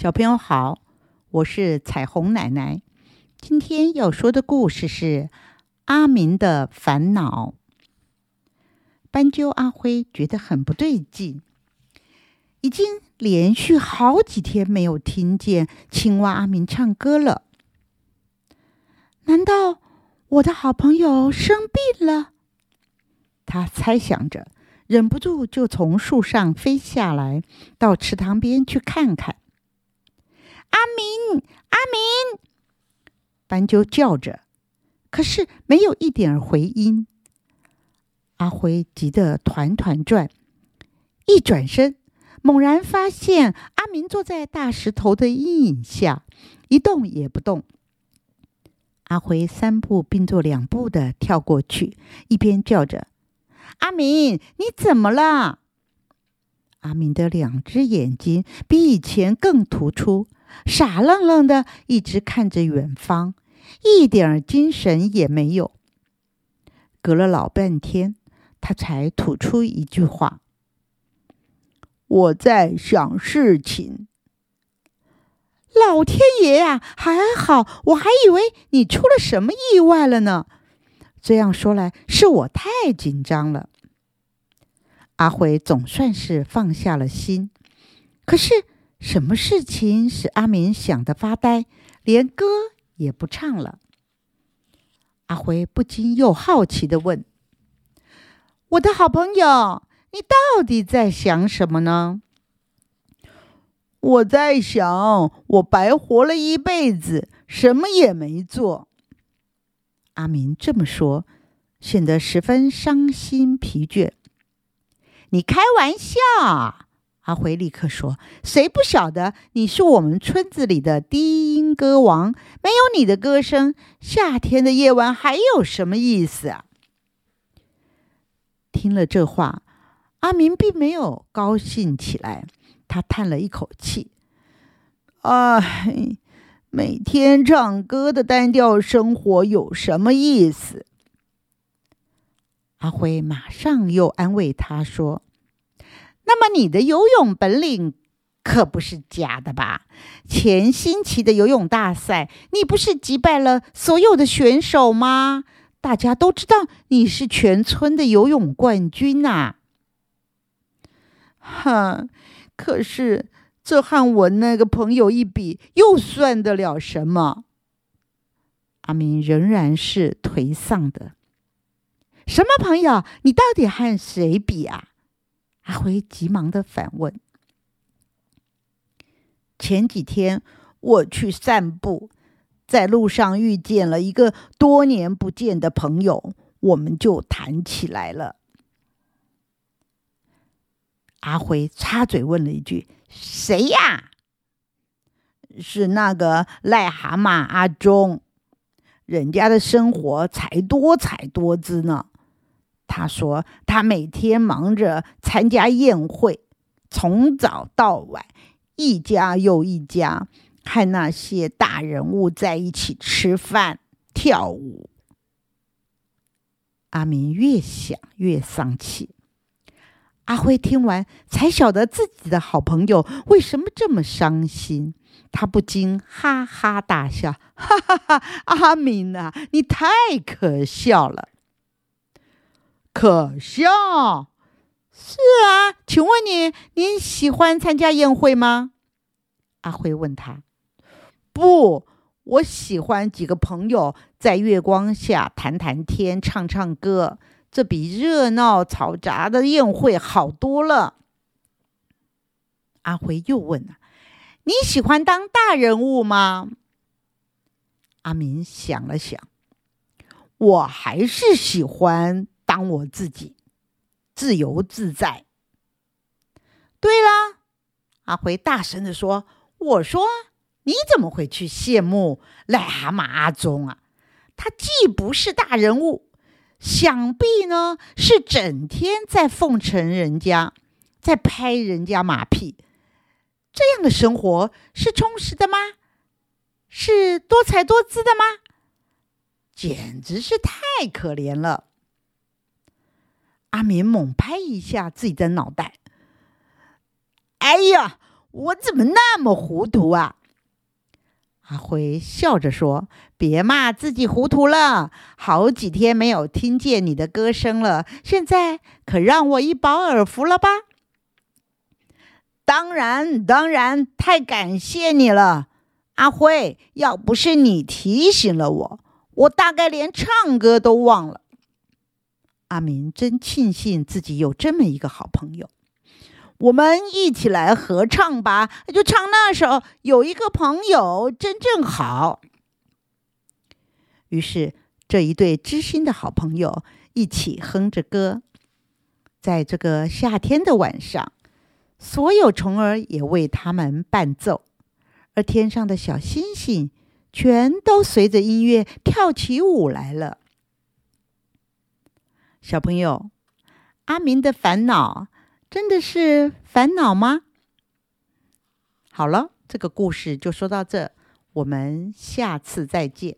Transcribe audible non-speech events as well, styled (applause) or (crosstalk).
小朋友好，我是彩虹奶奶。今天要说的故事是《阿明的烦恼》。斑鸠阿辉觉得很不对劲，已经连续好几天没有听见青蛙阿明唱歌了。难道我的好朋友生病了？他猜想着，忍不住就从树上飞下来，到池塘边去看看。阿明，阿明！斑鸠叫着，可是没有一点回音。阿辉急得团团转，一转身，猛然发现阿明坐在大石头的阴影下，一动也不动。阿辉三步并作两步的跳过去，一边叫着：“阿明，你怎么了？”阿明的两只眼睛比以前更突出。傻愣愣的，一直看着远方，一点精神也没有。隔了老半天，他才吐出一句话：“我在想事情。”老天爷呀，还好，我还以为你出了什么意外了呢。这样说来，是我太紧张了。阿辉总算是放下了心，可是。什么事情使阿明想得发呆，连歌也不唱了？阿辉不禁又好奇的问：“我的好朋友，你到底在想什么呢？”我在想，我白活了一辈子，什么也没做。阿明这么说，显得十分伤心疲倦。你开玩笑。阿辉立刻说：“谁不晓得你是我们村子里的低音歌王？没有你的歌声，夏天的夜晚还有什么意思啊？”听了这话，阿明并没有高兴起来，他叹了一口气：“唉，每天唱歌的单调生活有什么意思？”阿辉马上又安慰他说。那么你的游泳本领可不是假的吧？前星期的游泳大赛，你不是击败了所有的选手吗？大家都知道你是全村的游泳冠军呐。哼，可是这和我那个朋友一比，又算得了什么？阿明仍然是颓丧的。什么朋友？你到底和谁比啊？阿辉急忙的反问：“前几天我去散步，在路上遇见了一个多年不见的朋友，我们就谈起来了。”阿辉插嘴问了一句：“谁呀？”“是那个癞蛤蟆阿忠，人家的生活才多彩多姿呢。”他说：“他每天忙着参加宴会，从早到晚，一家又一家，和那些大人物在一起吃饭、跳舞。”阿明越想越丧气。阿辉听完，才晓得自己的好朋友为什么这么伤心，他不禁哈哈大笑：“ (laughs) 哈哈哈！阿明啊，你太可笑了。”可笑，是啊，请问你，你喜欢参加宴会吗？阿辉问他。不，我喜欢几个朋友在月光下谈谈天、唱唱歌，这比热闹嘈杂的宴会好多了。阿辉又问了：“你喜欢当大人物吗？”阿明想了想，我还是喜欢。当我自己自由自在。对了，阿辉大声的说：“我说，你怎么会去羡慕癞蛤蟆阿忠啊？他既不是大人物，想必呢是整天在奉承人家，在拍人家马屁。这样的生活是充实的吗？是多彩多姿的吗？简直是太可怜了。”阿明猛拍一下自己的脑袋，“哎呀，我怎么那么糊涂啊？阿辉笑着说：“别骂自己糊涂了，好几天没有听见你的歌声了，现在可让我一饱耳福了吧？”当然，当然，太感谢你了，阿辉。要不是你提醒了我，我大概连唱歌都忘了。阿明真庆幸自己有这么一个好朋友。我们一起来合唱吧，就唱那首《有一个朋友真正好》。于是，这一对知心的好朋友一起哼着歌。在这个夏天的晚上，所有虫儿也为他们伴奏，而天上的小星星全都随着音乐跳起舞来了。小朋友，阿明的烦恼。真的是烦恼吗？好了，这个故事就说到这，我们下次再见。